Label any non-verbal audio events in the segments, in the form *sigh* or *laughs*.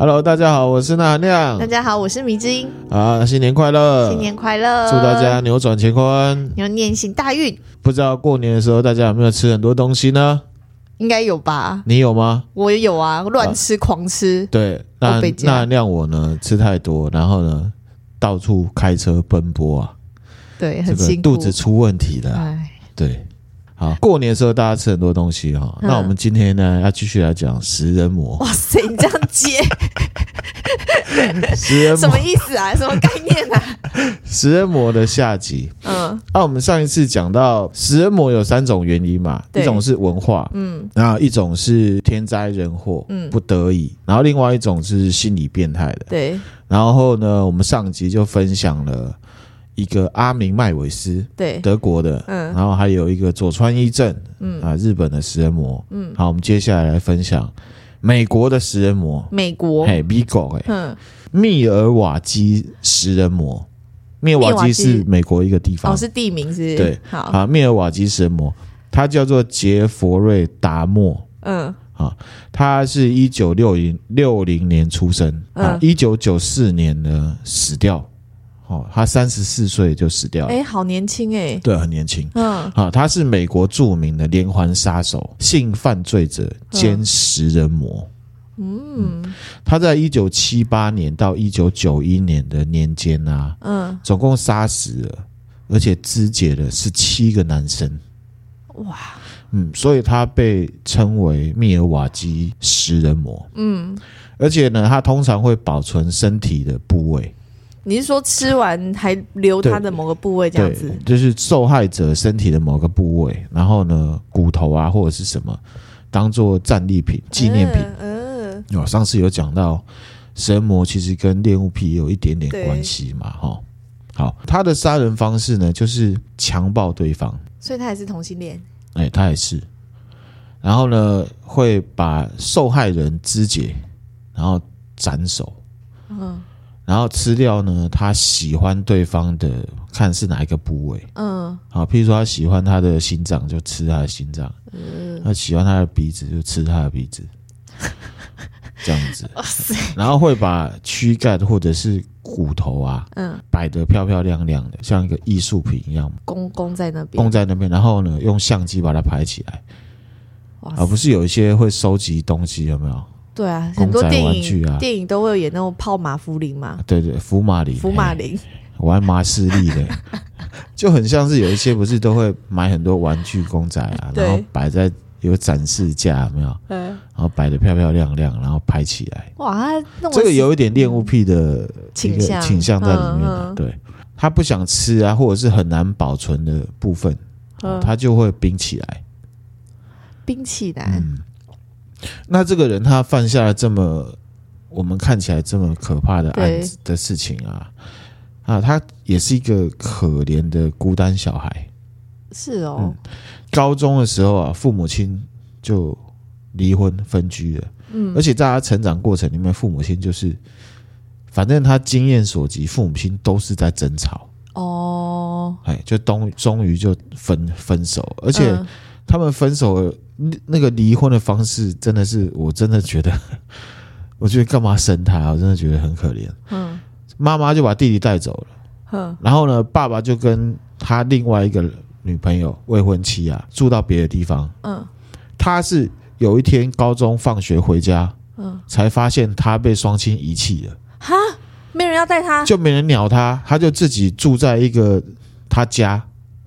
Hello，大家好，我是娜亮。大家好，我是米之音。啊，新年快乐！新年快乐！祝大家扭转乾坤，牛年行大运。不知道过年的时候大家有没有吃很多东西呢？应该有吧？你有吗？我也有啊，乱吃、啊、狂吃。对，那那亮我呢，吃太多，然后呢，到处开车奔波啊。对，很辛苦，肚子出问题了。哎，对。好，过年的时候大家吃很多东西哈、嗯。那我们今天呢，要继续来讲食人魔。哇塞，你这样接，*laughs* 食人魔什么意思啊？什么概念啊？*laughs* 食人魔的下集。嗯，那、啊、我们上一次讲到食人魔有三种原因嘛，一种是文化，嗯，然后一种是天灾人祸，嗯，不得已，然后另外一种是心理变态的，对。然后呢，我们上集就分享了。一个阿明麦韦斯，对，德国的，嗯，然后还有一个佐川一正，嗯。啊，日本的食人魔，嗯，好，我们接下来来分享美国的食人魔，美国，嘿，美国，哎，嗯，密尔瓦基食人魔，密尔瓦基是美国一个地方，哦，是地名是，是，对，好，啊，密尔瓦基食人魔，他叫做杰佛瑞达莫，嗯，啊，他是一九六零六零年出生，啊，一九九四年呢死掉。哦，他三十四岁就死掉了，哎、欸，好年轻哎，对，很年轻，嗯，好，他是美国著名的连环杀手、性犯罪者兼食人魔，嗯，嗯。他在一九七八年到一九九一年的年间啊，嗯，总共杀死了，而且肢解了十七个男生，哇，嗯，所以他被称为密尔瓦基食人魔，嗯，而且呢，他通常会保存身体的部位。你是说吃完还留他的某个部位这样子？就是受害者身体的某个部位，然后呢，骨头啊或者是什么，当做战利品、纪念品。嗯，嗯，上次有讲到，神魔其实跟恋物癖有一点点关系嘛，哈。好，他的杀人方式呢，就是强暴对方，所以他也是同性恋。哎，他也是。然后呢，会把受害人肢解，然后斩首。嗯。然后吃掉呢，他喜欢对方的，看是哪一个部位。嗯，好，譬如说他喜欢他的心脏，就吃他的心脏。嗯，他喜欢他的鼻子，就吃他的鼻子。*laughs* 这样子。哇塞！然后会把躯干或者是骨头啊，嗯，摆得漂漂亮亮的，像一个艺术品一样，供供在那边，供在那边。然后呢，用相机把它拍起来。哇，而不是有一些会收集东西，有没有？对啊，很多电影电影都会有演那种泡马福林嘛。对对，福马林，福马林，玩马士利的，*laughs* 就很像是有一些不是都会买很多玩具公仔啊，然后摆在有展示架，有没有？嗯，然后摆的漂漂亮亮，然后拍起来。哇，这个有一点恋物癖的倾向倾向在里面的。对，他不想吃啊，或者是很难保存的部分，他就会冰起来。冰起来。嗯。那这个人他犯下了这么我们看起来这么可怕的案子的事情啊，啊，他也是一个可怜的孤单小孩。是哦，嗯，高中的时候啊，父母亲就离婚分居了。嗯，而且在他成长过程里面，父母亲就是，反正他经验所及，父母亲都是在争吵。哦，哎，就终终于就分分手，而且他们分手了。那个离婚的方式真的是，我真的觉得，*laughs* 我觉得干嘛生他？我真的觉得很可怜。嗯，妈妈就把弟弟带走了。嗯，然后呢，爸爸就跟他另外一个女朋友未婚妻啊住到别的地方。嗯，他是有一天高中放学回家，嗯，才发现他被双亲遗弃了。哈，没人要带他，就没人鸟他，他就自己住在一个他家，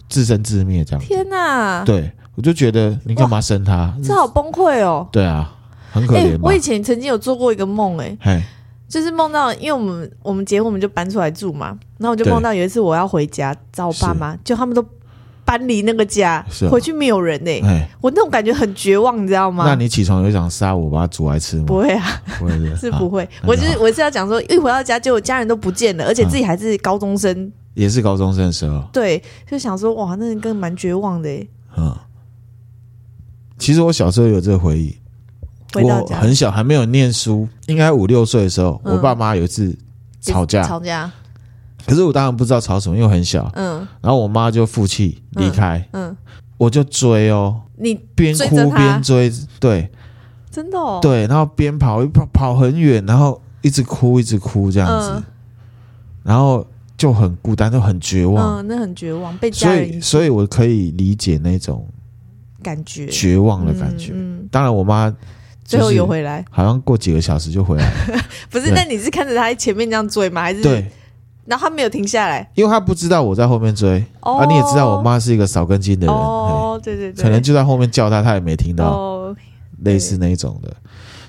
自生自灭这样。天哪！对。我就觉得你干嘛生他？这好崩溃哦！对啊，很可怜、欸。我以前曾经有做过一个梦、欸，哎，就是梦到，因为我们我们结婚，我们就搬出来住嘛。然后我就梦到有一次我要回家找我爸妈，就他们都搬离那个家，回去没有人呢、欸。我那种感觉很绝望，你知道吗？那你起床有想杀我，把它煮来吃吗？不会啊，不会是 *laughs* 不会。我就是我是要讲说，一回到家，结果家人都不见了，而且自己还是高中生，也是高中生的时候。对，就想说哇，那人更蛮绝望的、欸。嗯。其实我小时候有这个回忆，我很小还没有念书，应该五六岁的时候，我爸妈有一次吵架，吵架。可是我当然不知道吵什么，因为我很小。嗯。然后我妈就负气离开。嗯。我就追哦，你边哭边追，对。真的哦。对，然后边跑跑跑很远，然后一直哭一直哭这样子，嗯、然后就很孤单，就很绝望。嗯，那很绝望，被家人。所以，所以我可以理解那种感觉，绝望的感觉。当然我妈最后有回来，好像过几个小时就回来了。*laughs* 不是，那你是看着他在前面这样追吗？还是对？然后他没有停下来，因为他不知道我在后面追。哦、啊，你也知道我妈是一个少根筋的人。哦，对对对，可能就在后面叫他，他也没听到。哦，类似那种的，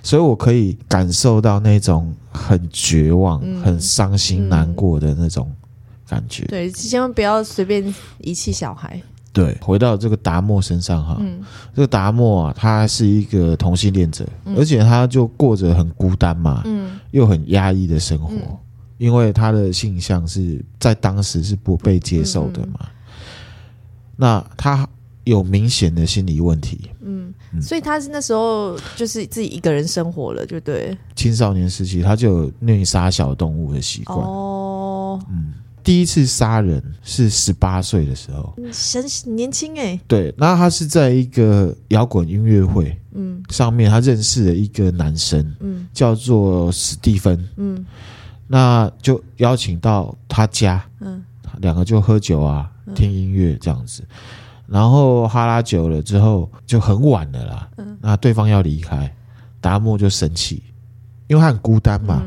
所以我可以感受到那种很绝望、嗯、很伤心、难过的那种感觉。对，千万不要随便遗弃小孩。对，回到这个达莫身上哈，嗯、这个达莫啊，他是一个同性恋者，嗯、而且他就过着很孤单嘛，嗯，又很压抑的生活。嗯。因为他的性向是在当时是不被接受的嘛，嗯、那他有明显的心理问题，嗯，嗯，所以他是那时候就是自己一个人生活了，就对。青少年时期他就有虐杀小动物的习惯。哦，嗯，第一次杀人是十八岁的时候，很年轻哎，对，那他是在一个摇滚音乐会，嗯，上面他认识了一个男生，嗯，叫做史蒂芬，嗯。那就邀请到他家，嗯，两个就喝酒啊，嗯、听音乐这样子，然后哈拉久了之后就很晚了啦，嗯，那对方要离开，达莫就生气，因为他很孤单嘛，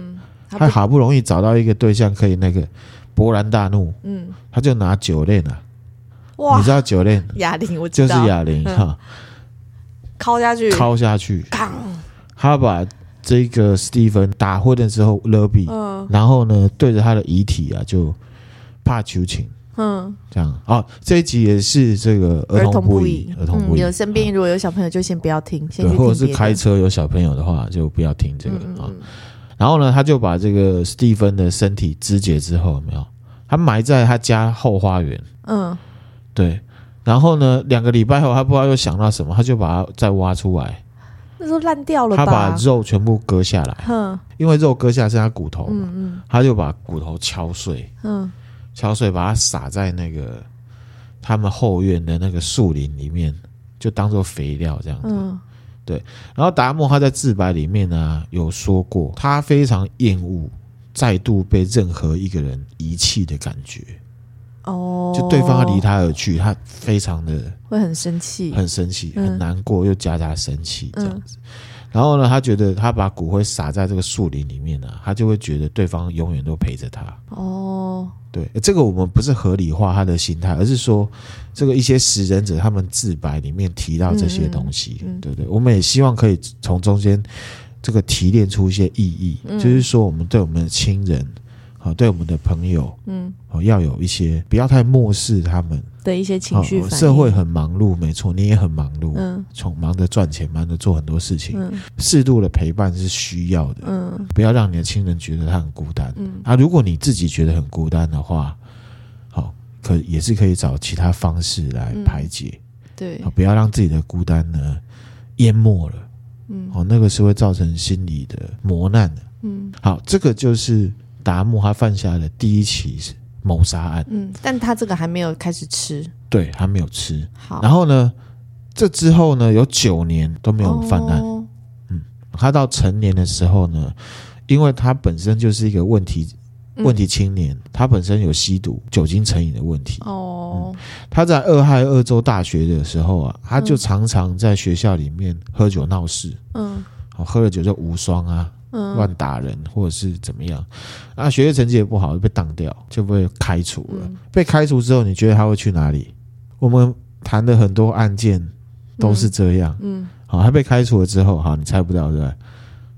他好不容易找到一个对象可以那个勃然大怒，嗯，他就拿酒链啊，哇，你知道酒链？哑铃，我知道，就是哑铃哈，敲下去，敲下去，他把。这个史蒂芬打昏的时候勒毙，嗯，然后呢，对着他的遗体啊，就怕求情，嗯，这样。哦，这一集也是这个儿童不宜，儿童不宜。有身边如果有小朋友，就先不要听，先听或者是开车有小朋友的话，就不要听这个啊。然后呢，他就把这个史蒂芬的身体肢解之后，有没有？他埋在他家后花园，嗯，对。然后呢，两个礼拜后，他不知道又想到什么，他就把它再挖出来。那时候烂掉了吧？他把肉全部割下来，哼，因为肉割下来是他骨头嘛，嗯嗯，他就把骨头敲碎，嗯，敲碎把它撒在那个他们后院的那个树林里面，就当做肥料这样子，嗯，对。然后达莫他在自白里面呢有说过，他非常厌恶再度被任何一个人遗弃的感觉。哦，就对方要离他而去，他非常的会很生气，很生气，很难过，又夹杂生气这样子。然后呢，他觉得他把骨灰撒在这个树林里面呢，他就会觉得对方永远都陪着他。哦，对，这个我们不是合理化他的心态，而是说这个一些食人者他们自白里面提到这些东西，对不对？我们也希望可以从中间这个提炼出一些意义，就是说我们对我们的亲人。对我们的朋友，嗯，哦要有一些不要太漠视他们的一些情绪。社会很忙碌，没错，你也很忙碌，嗯，从忙着赚钱，忙着做很多事情，嗯，适度的陪伴是需要的，嗯，不要让你的亲人觉得他很孤单，嗯，啊，如果你自己觉得很孤单的话，好，可也是可以找其他方式来排解，对，不要让自己的孤单呢淹没了，嗯，哦，那个是会造成心理的磨难的，嗯，好，这个就是。达木他犯下的第一起谋杀案，嗯，但他这个还没有开始吃，对，还没有吃。好，然后呢，这之后呢，有九年都没有犯案。哦、嗯，他到成年的时候呢，因为他本身就是一个问题问题青年，嗯、他本身有吸毒、酒精成瘾的问题。哦、嗯，他在俄亥俄州大学的时候啊，他就常常在学校里面喝酒闹事。嗯，喝了酒就无双啊。乱打人或者是怎么样，啊，学业成绩也不好，就被当掉，就被开除了。嗯、被开除之后，你觉得他会去哪里？我们谈的很多案件都是这样。嗯，好，他被开除了之后，好，你猜不到对吧？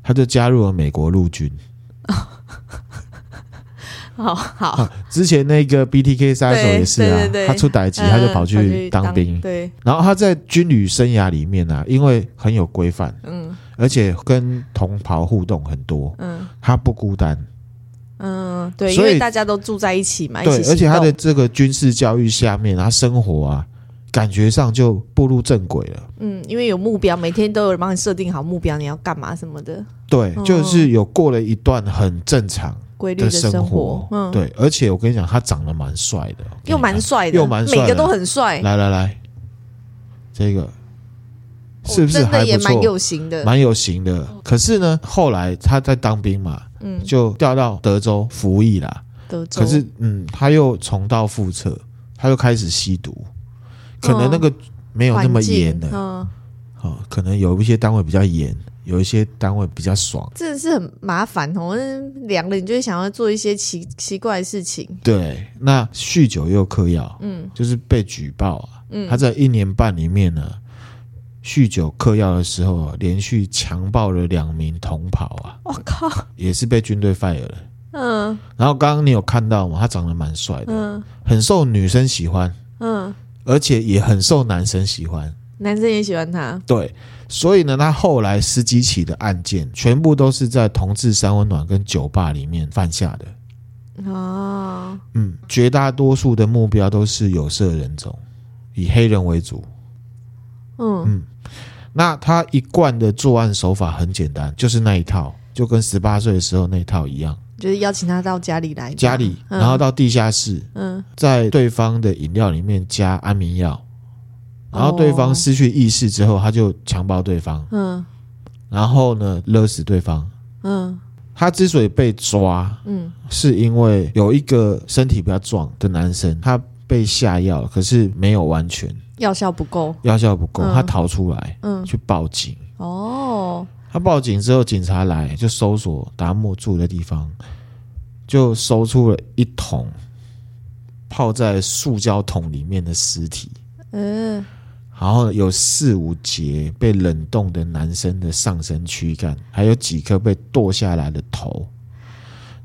他就加入了美国陆军。*laughs* 好好，之前那个 BTK 杀手也是啊，他出歹机，他就跑去当兵。对，然后他在军旅生涯里面啊，因为很有规范，嗯，而且跟同袍互动很多，嗯，他不孤单，嗯，对，因为大家都住在一起嘛，对，而且他的这个军事教育下面，他生活啊，感觉上就步入正轨了，嗯，因为有目标，每天都有人帮你设定好目标，你要干嘛什么的，对，就是有过了一段很正常。规律的生活，嗯，对，而且我跟你讲，他长得蛮帅的，又蛮帅的，又蛮帅，每个都很帅。来来来，这个是不是还不错？也蛮有型的，蛮有型的。可是呢，后来他在当兵嘛，嗯，就调到德州服役啦。德州。可是，嗯，他又重蹈覆辙，他又开始吸毒。可能那个没有那么严了，嗯，哦，可能有一些单位比较严。有一些单位比较爽，真的是很麻烦哦。凉了，你就会想要做一些奇奇怪的事情。对，那酗酒又嗑药，嗯，就是被举报啊。嗯，他在一年半里面呢，酗酒嗑药的时候，连续强暴了两名同袍啊。我靠，也是被军队 fire 了。嗯，然后刚刚你有看到吗？他长得蛮帅的，嗯，很受女生喜欢，嗯，而且也很受男生喜欢。男生也喜欢他，对，所以呢，他后来十几起的案件，全部都是在同志三温暖跟酒吧里面犯下的。哦，嗯，绝大多数的目标都是有色人种，以黑人为主。嗯。嗯，那他一贯的作案手法很简单，就是那一套，就跟十八岁的时候那一套一样，就是邀请他到家里来，家里，然后到地下室，嗯，在对方的饮料里面加安眠药。然后对方失去意识之后，他就强暴对方，嗯，然后呢，勒死对方，嗯，他之所以被抓，嗯，是因为有一个身体比较壮的男生，他被下药，可是没有完全药效不够，药效不够，他逃出来，嗯，去报警，哦，他报警之后，警察来就搜索达莫住的地方，就搜出了一桶泡在塑胶桶里面的尸体，嗯。然后有四五节被冷冻的男生的上身躯干，还有几颗被剁下来的头。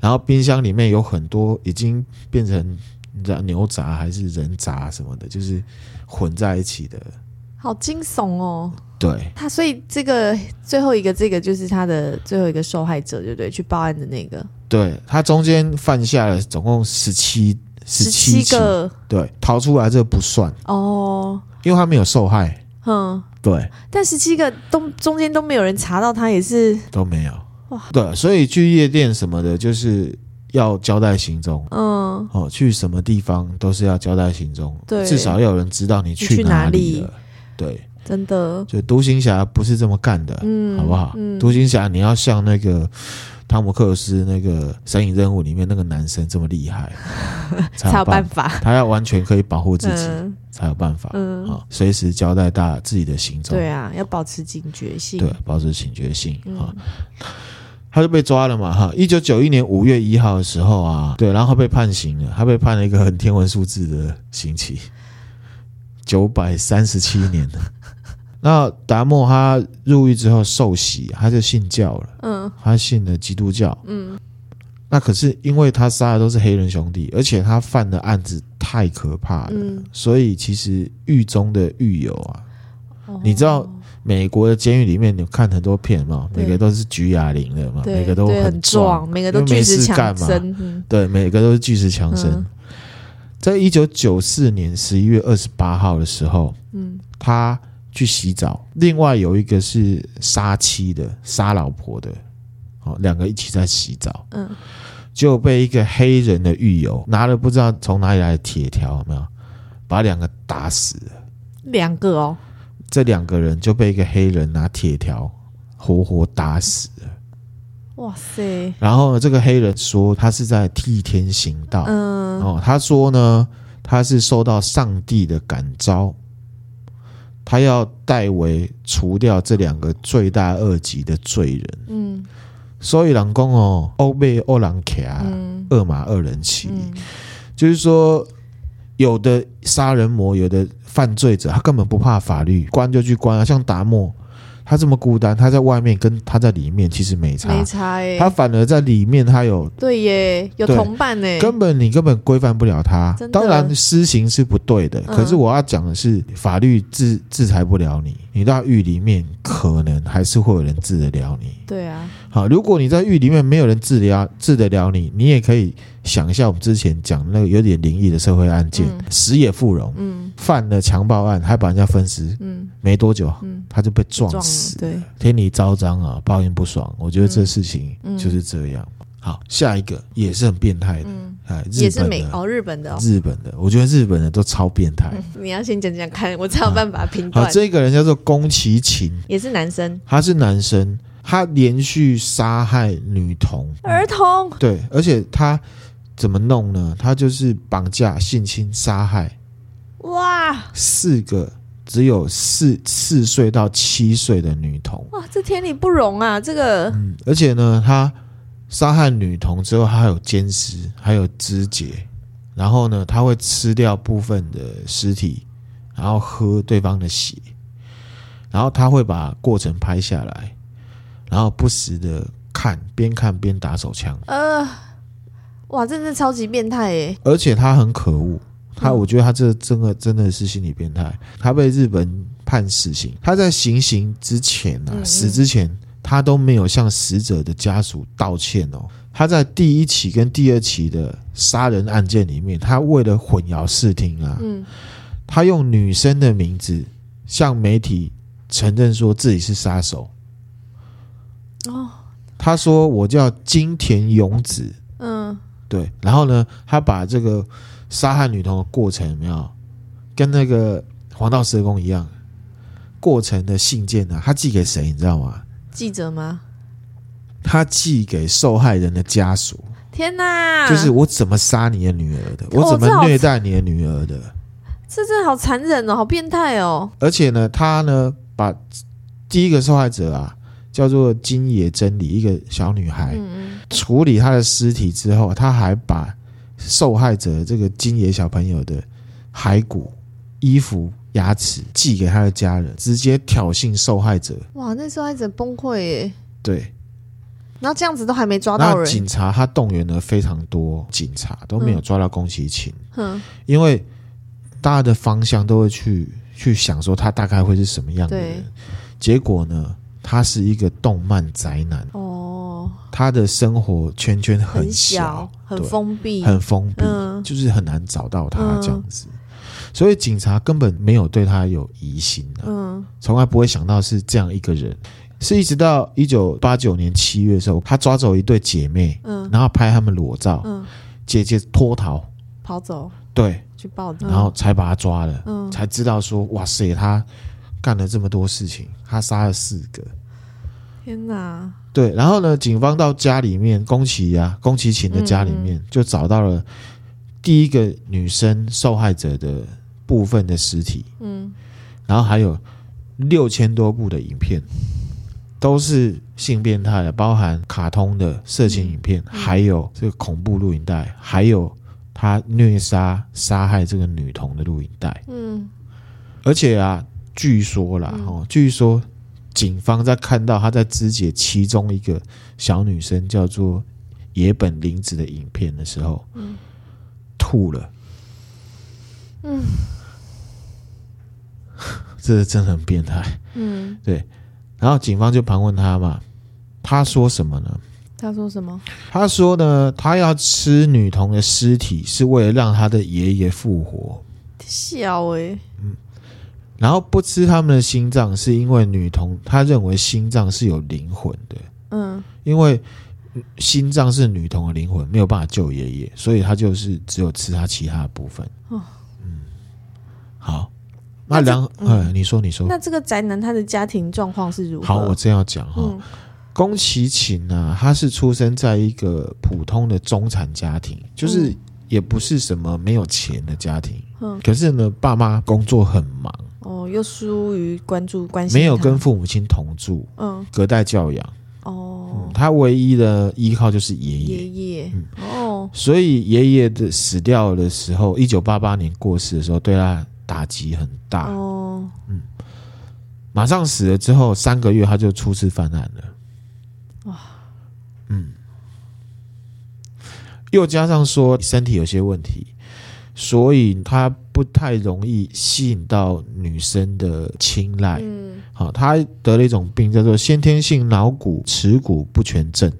然后冰箱里面有很多已经变成道牛杂还是人杂什么的，就是混在一起的。好惊悚哦！对，他所以这个最后一个这个就是他的最后一个受害者，对不对？去报案的那个。对，他中间犯下了总共十七十七个，对，逃出来这个不算哦。因为他没有受害，嗯，对，但十七个都中间都没有人查到他，也是都没有哇，对，所以去夜店什么的，就是要交代行踪，嗯，哦，去什么地方都是要交代行踪，对，至少要有人知道你去哪里了，对，真的，就独行侠不是这么干的，嗯，好不好？嗯，独行侠你要像那个。汤姆克鲁斯那个《神隐任务》里面那个男生这么厉害，*laughs* 才有办法。他要完全可以保护自己，嗯、才有办法。嗯，啊，随时交代大自己的行踪。对啊，要保持警觉性。对，保持警觉性。啊、嗯，他就被抓了嘛。哈，一九九一年五月一号的时候啊，对，然后被判刑了。他被判了一个很天文数字的刑期，九百三十七年。那达莫他入狱之后受洗，他就信教了。嗯，他信了基督教。嗯，那可是因为他杀的都是黑人兄弟，而且他犯的案子太可怕了，嗯，所以其实狱中的狱友啊，哦，你知道美国的监狱里面，你看很多片嘛，每个都是举哑铃的嘛，每个都很壮，每个都巨石强森，嗯，对，每个都是巨石强森。嗯，在一九九四年十一月二十八号的时候，嗯，他。去洗澡，另外有一个是杀妻的，杀老婆的，哦，两个一起在洗澡，嗯，就被一个黑人的狱友拿了不知道从哪里来的铁条，有没有，把两个打死了，两个哦，这两个人就被一个黑人拿铁条活活打死了，哇塞！然后呢，这个黑人说他是在替天行道，嗯，哦，他说呢，他是受到上帝的感召。他要代为除掉这两个罪大恶极的罪人。嗯，所以人讲哦，欧贝欧朗卡，二马二人骑，嗯、就是说，有的杀人魔，有的犯罪者，他根本不怕法律，关就去关啊，像达莫。他这么孤单，他在外面跟他在里面其实没差，没差耶。他反而在里面，他有对耶，有同伴呢。根本你根本规范不了他。当然施行是不对的，可是我要讲的是，法律制制裁不了你。你到狱里面，可能还是会有人治得了你。对啊。好，如果你在狱里面没有人治疗治得了你，你也可以想一下我们之前讲那个有点灵异的社会案件，石野富荣，嗯，犯了强暴案，还把人家分尸，嗯，没多久，嗯，他就被撞死，对，天理昭彰啊，报应不爽。我觉得这事情就是这样。好，下一个也是很变态的，哎，也是美哦，日本的，哦，日本的，我觉得日本的都超变态。嗯、*laughs* 你要先讲讲看，我才有办法评断。好，这个人叫做宫崎勤，也是男生，他是男生，他连续杀害女童、儿童，对，而且他怎么弄呢？他就是绑架、性侵、杀害，哇，四个只有四四岁到七岁的女童，哇，这天理不容啊，这个，嗯，而且呢，他。杀害女童之后，他还有奸尸，还有肢解，然后呢，他会吃掉部分的尸体，然后喝对方的血，然后他会把过程拍下来，然后不时的看，边看边打手枪。呃，哇，真的超级变态耶！而且他很可恶，他我觉得他这真的真的是心理变态。他被日本判死刑，他在行刑之前啊，嗯嗯死之前。他都没有向死者的家属道歉哦。他在第一起跟第二起的杀人案件里面，他为了混淆视听啊，嗯，他用女生的名字向媒体承认说自己是杀手。哦，他说我叫金田勇子，嗯，对。然后呢，他把这个杀害女童的过程有没有跟那个黄道十公一样，过程的信件呢、啊？他寄给谁？你知道吗？记者吗？他寄给受害人的家属。天哪！就是我怎么杀你的女儿的，我怎么虐待你的女儿的。这真的好残忍哦，好变态哦！而且呢，他呢把第一个受害者啊叫做金野真理，一个小女孩，嗯、处理她的尸体之后，他还把受害者这个金野小朋友的骸骨、衣服。牙齿寄给他的家人，直接挑衅受害者。哇，那受害者崩溃耶！对，然后这样子都还没抓到人。警察他动员了非常多警察，都没有抓到宫崎勤。嗯，因为大家的方向都会去去想说他大概会是什么样的人。结果呢，他是一个动漫宅男。哦，他的生活圈圈很小，很，封闭，很封闭，嗯，就是很难找到他这样子。嗯所以警察根本没有对他有疑心的，嗯，从来不会想到是这样一个人，是一直到一九八九年七月的时候，他抓走一对姐妹，嗯，然后拍他们裸照，嗯，姐姐脱逃。跑走，对，去报警，然后才把他抓了，嗯，才知道说，哇塞，他干了这么多事情，他杀了四个，天哪，对，然后呢，警方到家里面，宫崎啊，宫崎勤的家里面就找到了第一个女生受害者的。部分的尸体，嗯，然后还有六千多部的影片，都是性变态的，包含卡通的色情影片，嗯、还有这个恐怖录影带，还有他虐杀杀害这个女童的录影带，嗯，而且啊，据说啦，哦、嗯，据说警方在看到他在肢解其中一个小女生叫做野本玲子的影片的时候，嗯，吐了。嗯，这真的很变态。嗯，对。然后警方就盘问他嘛，他说什么呢？他说什么？他说呢，他要吃女童的尸体，是为了让他的爷爷复活。笑欸。嗯。然后不吃他们的心脏，是因为女童他认为心脏是有灵魂的。嗯。因为心脏是女童的灵魂，没有办法救爷爷，所以他就是只有吃他其他的部分。哦。好，那梁，呃，你说，你说，那这个宅男他的家庭状况是如何？好，我这样讲哈。宫崎勤呢，他是出生在一个普通的中产家庭，就是也不是什么没有钱的家庭。嗯，可是呢，爸妈工作很忙，哦，又疏于关注关系，没有跟父母亲同住，嗯，隔代教养。哦，他唯一的依靠就是爷爷，爷爷，哦，所以爷爷的死掉的时候，一九八八年过世的时候，对他。打击很大。哦，嗯，马上死了之后三个月他就初次犯案了，哇，嗯，又加上说身体有些问题，所以他不太容易吸引到女生的青睐，嗯，好，他得了一种病叫做先天性脑骨耻骨不全症，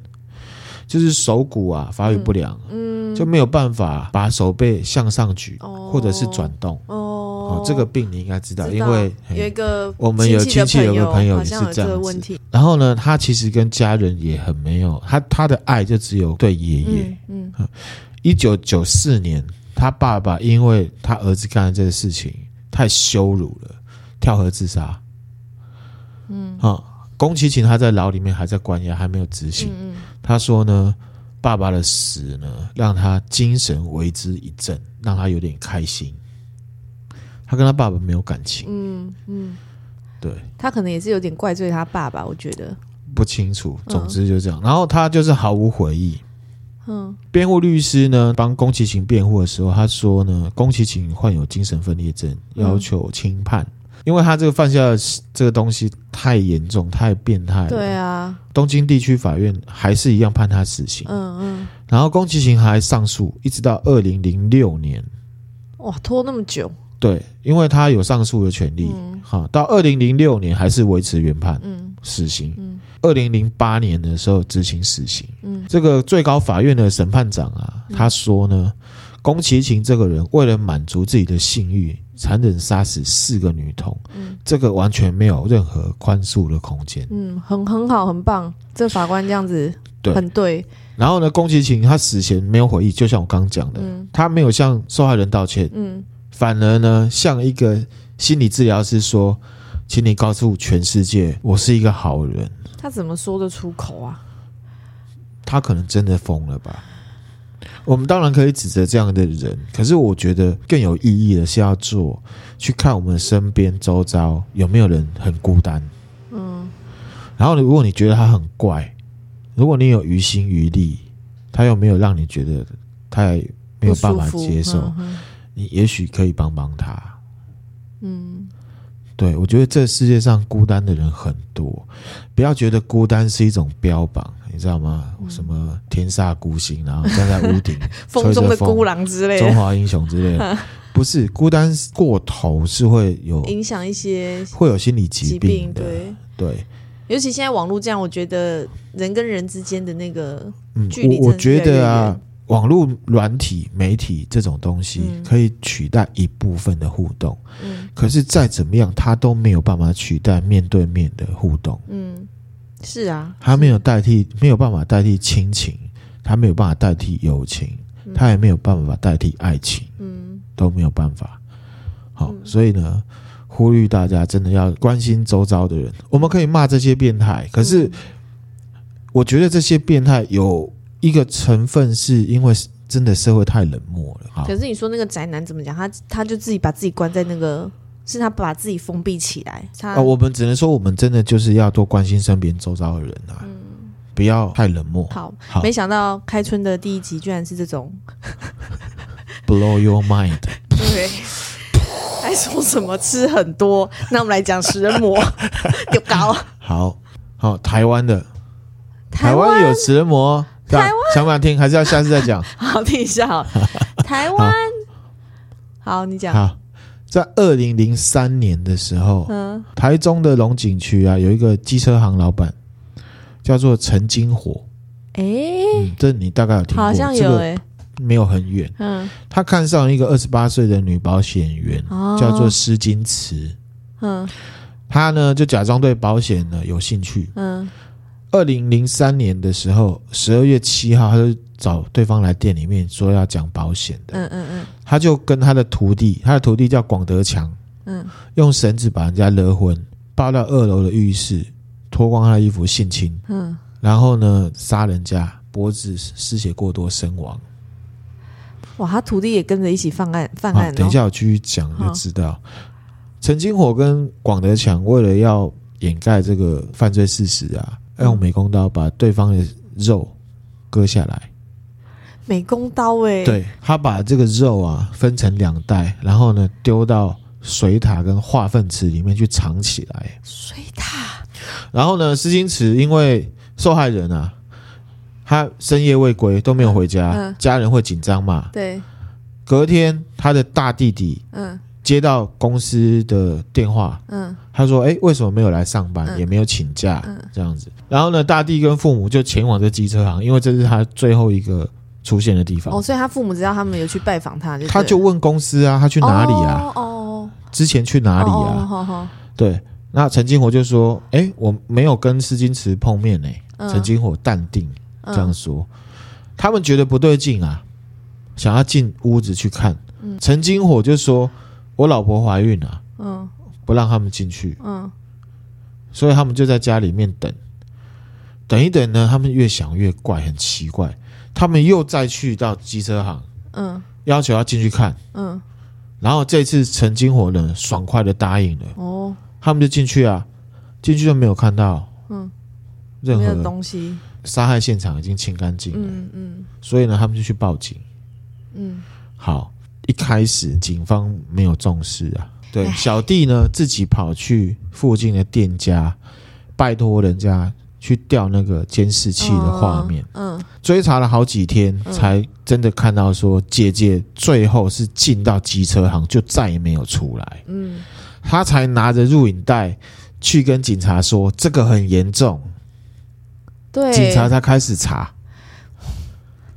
就是手骨啊发育不良，嗯，就没有办法把手背向上举，或者是转动，哦。哦，这个病你应该知道，知道因为有一个我们有亲戚有个朋友也是这样子。然后呢，他其实跟家人也很没有，他他的爱就只有对爷爷。嗯，嗯，一九九四年，他爸爸因为他儿子干的这个事情太羞辱了，跳河自杀。嗯，啊，宫崎勤他在牢里面还在关押，还没有执行。嗯嗯，他说呢，爸爸的死呢，让他精神为之一振，让他有点开心。他跟他爸爸没有感情。嗯嗯，对，他可能也是有点怪罪他爸爸，我觉得不清楚。总之就这样，嗯、然后他就是毫无悔意。嗯，辩护律师呢，帮宫崎勤辩护的时候，他说呢，宫崎勤患有精神分裂症，要求轻判，嗯、因为他这个犯下的这个东西太严重、太变态了。对啊，东京地区法院还是一样判他死刑。嗯嗯，然后宫崎勤还上诉，一直到二零零六年。哇，拖那么久。对，因为他有上诉的权利。嗯、好，到二零零六年还是维持原判，嗯，死刑。嗯。二零零八年的时候执行死刑。嗯，这个最高法院的审判长啊，他说呢，宫崎勤这个人为了满足自己的性欲，残忍杀死四个女童。嗯，这个完全没有任何宽恕的空间。嗯，很很好，很棒。这法官这样子，对，很对。然后呢，宫崎勤他死前没有悔意，就像我刚刚讲的，嗯，他没有向受害人道歉。嗯，反而呢，像一个心理治疗师说，请你告诉全世界，我是一个好人。他怎么说得出口啊？他可能真的疯了吧？我们当然可以指责这样的人，可是我觉得更有意义的是要做，去看我们身边周遭有没有人很孤单。嗯。然后，如果你觉得他很怪，如果你有于心于力，他又没有让你觉得他也没有办法接受，你也许可以帮帮他。嗯。对，我觉得这世界上孤单的人很多，不要觉得孤单是一种标榜，你知道吗？嗯、什么天煞孤星，然后站在屋顶，*laughs* 风中的孤狼之类的，中华英雄之类的，*laughs* 不是孤单过头是会有影响一些，会有心理疾病的。对对，尤其现在网络这样，我觉得人跟人之间的那个距离我觉得啊。网络软体媒体这种东西可以取代一部分的互动，嗯，可是再怎么样，它都没有办法取代面对面的互动，嗯，是啊，它没有代替，没有办法代替亲情，它没有办法代替友情，它也没有办法代替爱情，嗯，都没有办法。好，所以呢，呼吁大家真的要关心周遭的人。我们可以骂这些变态，可是我觉得这些变态有。一个成分是因为真的社会太冷漠了。可是你说那个宅男怎么讲？他他就自己把自己关在那个，是他把自己封闭起来。他、啊、我们只能说，我们真的就是要多关心身边周遭的人啊，嗯、不要太冷漠。好，好，没想到开春的第一集居然是这种，blow your mind。*laughs* 对，还说什么吃很多？那我们来讲食人魔，*laughs* 有高。好好，台湾的台湾有食人魔。台湾想不想听？还是要下次再讲？*laughs* 好，听一下。好，*laughs* 台湾。好，你讲。好，在二零零三年的时候，嗯，台中的龙井区啊，有一个机车行老板叫做陈金火。哎、嗯，这你大概有听过？好像有哎、欸，没有很远。嗯，他看上一个二十八岁的女保险员，哦、叫做施金池。嗯，他呢就假装对保险呢有兴趣。嗯。二零零三年的时候，十二月七号，他就找对方来店里面说要讲保险的。嗯嗯嗯，他就跟他的徒弟，他的徒弟叫广德强，嗯，用绳子把人家勒昏，抱到二楼的浴室，脱光他的衣服性侵，嗯，然后呢杀人家，脖子失血过多身亡。哇，他徒弟也跟着一起犯案犯案，哦。等一下我继续讲就知道，陈金火跟广德强为了要掩盖这个犯罪事实啊。要用美工刀把对方的肉割下来，美工刀哎、欸，对，他把这个肉啊分成两袋，然后呢丢到水塔跟化粪池里面去藏起来。水塔，然后呢，施金池因为受害人啊，他深夜未归都没有回家，嗯嗯、家人会紧张嘛？对，隔天他的大弟弟嗯。接到公司的电话，嗯，他说：“哎，为什么没有来上班，嗯、也没有请假，嗯、这样子？”然后呢，大地跟父母就前往这机车行，因为这是他最后一个出现的地方。哦，所以他父母知道他们有去拜访他，他就问公司啊，他去哪里啊？哦，哦之前去哪里啊？哦，好好。对，那陈金火就说：“哎，我没有跟施金池碰面呢。嗯”陈金火淡定这样说，嗯、他们觉得不对劲啊。想要进屋子去看。陈金火就说：“我老婆怀孕了，嗯，不让他们进去，嗯，所以他们就在家里面等，等一等呢，他们越想越怪，很奇怪，他们又再去到机车行，嗯，要求要进去看，嗯，然后这次陈金火呢，爽快的答应了，哦，他们就进去啊，进去就没有看到，嗯，任何东西，杀害现场已经清干净了，嗯嗯，所以呢，他们就去报警，嗯，好。”一开始警方没有重视啊，对。小弟呢自己跑去附近的店家，拜托人家去调那个监视器的画面，嗯，追查了好几天，才真的看到说姐姐最后是进到机车行就再也没有出来，嗯，他才拿着录影带去跟警察说这个很严重，对，警察才开始查。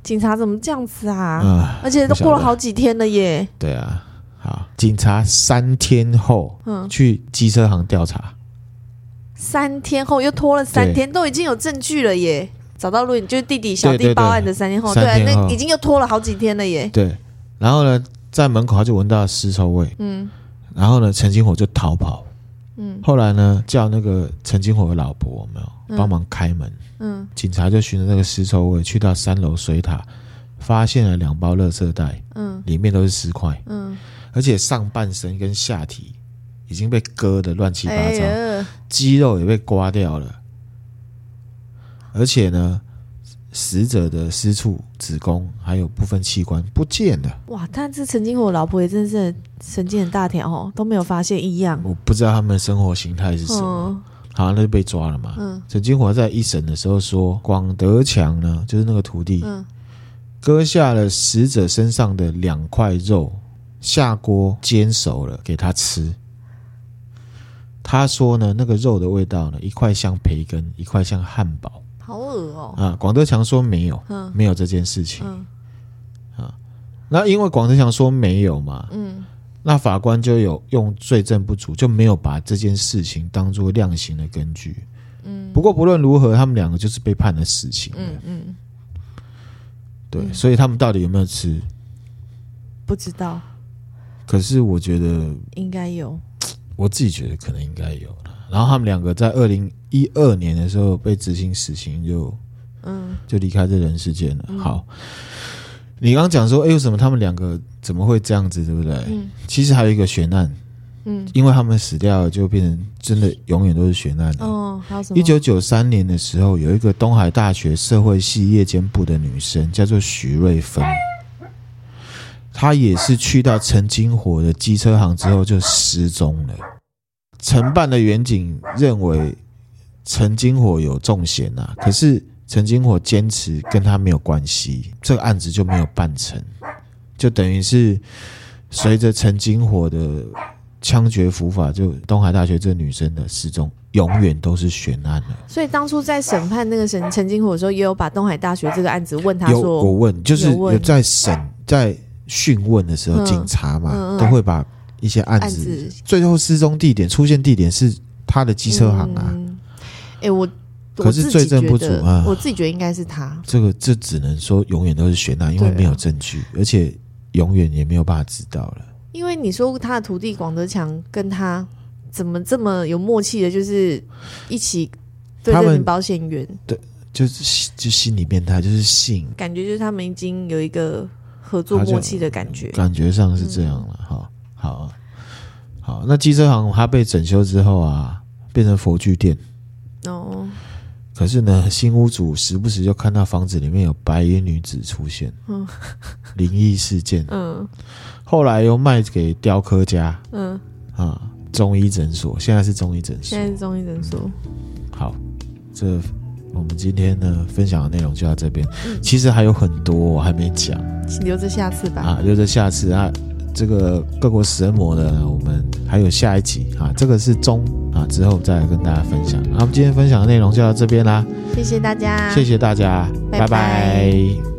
警察怎么这样子啊？嗯，而且都过了好几天了耶。对啊，好，警察三天后，嗯，去机车行调查，三天后又拖了三天，都已经有证据了耶。找到录影，就是弟弟小弟报案的三天后，对，那已经又拖了好几天了耶。对，然后呢，在门口他就闻到了尸臭味，嗯，然后呢，陈金火就逃跑，嗯，后来呢，叫那个陈金火的老婆有没有帮忙开门。嗯，警察就循着那个尸臭味去到三楼水塔，发现了两包垃圾袋，嗯，里面都是尸块，嗯，而且上半身跟下体已经被割的乱七八糟，哎、肌肉也被刮掉了，而且呢，死者的私处、子宫还有部分器官不见了。哇，但是曾经我老婆也真是神经很大条哦，都没有发现异样。我不知道他们的生活形态是什么。嗯好，那就被抓了嘛。嗯，陈金华在一审的时候说，广德强呢，就是那个徒弟，嗯，割下了死者身上的两块肉，下锅煎熟了给他吃。他说呢，那个肉的味道呢，一块像培根，一块像汉堡，好恶哦。啊，广德强说没有，嗯，没有这件事情。嗯，啊，那因为广德强说没有嘛，嗯。那法官就有用罪证不足，就没有把这件事情当做量刑的根据。嗯，不过不论如何，他们两个就是被判了死刑。嗯嗯，对，嗯、所以他们到底有没有吃？不知道。可是我觉得应该有。我自己觉得可能应该有了。然后他们两个在二零一二年的时候被执行死刑就，就嗯，就离开这人世间了。嗯、好。你刚刚讲说，哎，为什么他们两个怎么会这样子，对不对？嗯，其实还有一个悬案，嗯，因为他们死掉了，就变成真的永远都是悬案了。哦，还有什么？一九九三年的时候，有一个东海大学社会系夜间部的女生，叫做徐瑞芬，她也是去到陈金火的机车行之后就失踪了。承办的员警认为陈金火有重嫌呐，可是。陈金火坚持跟他没有关系，这个案子就没有办成，就等于是随着陈金火的枪决伏法，就东海大学这个女生的失踪永远都是悬案了。所以当初在审判那个陈陈金火的时候，也有把东海大学这个案子问他说，有我问，就是有在审在讯问的时候，警察嘛都会把一些案子最后失踪地点出现地点是他的机车行啊。哎，我。可是罪证不足啊！我自己觉得应该是他。这个这只能说永远都是悬案，因为没有证据，而且永远也没有办法知道了。因为你说他的徒弟广德强跟他怎么这么有默契的，就是一起对这名保险员，对，就是就心理变态，就是性感觉，就是他们已经有一个合作默契的感觉，感觉上是这样了。好，好，好，那机车行他被整修之后啊，变成佛具店哦。可是呢，新屋主时不时就看到房子里面有白衣女子出现，嗯，灵异事件，嗯，后来又卖给雕刻家，嗯，啊，中医诊所，现在是中医诊所，现在是中医诊所。好，这我们今天呢分享的内容就到这边，嗯，其实还有很多我还没讲，留着下次吧，啊，留着下次啊。这个各国食人魔呢，我们还有下一集啊，这个是中啊，之后再跟大家分享。那我们今天分享的内容就到这边啦，谢谢大家，谢谢大家，拜拜。拜拜。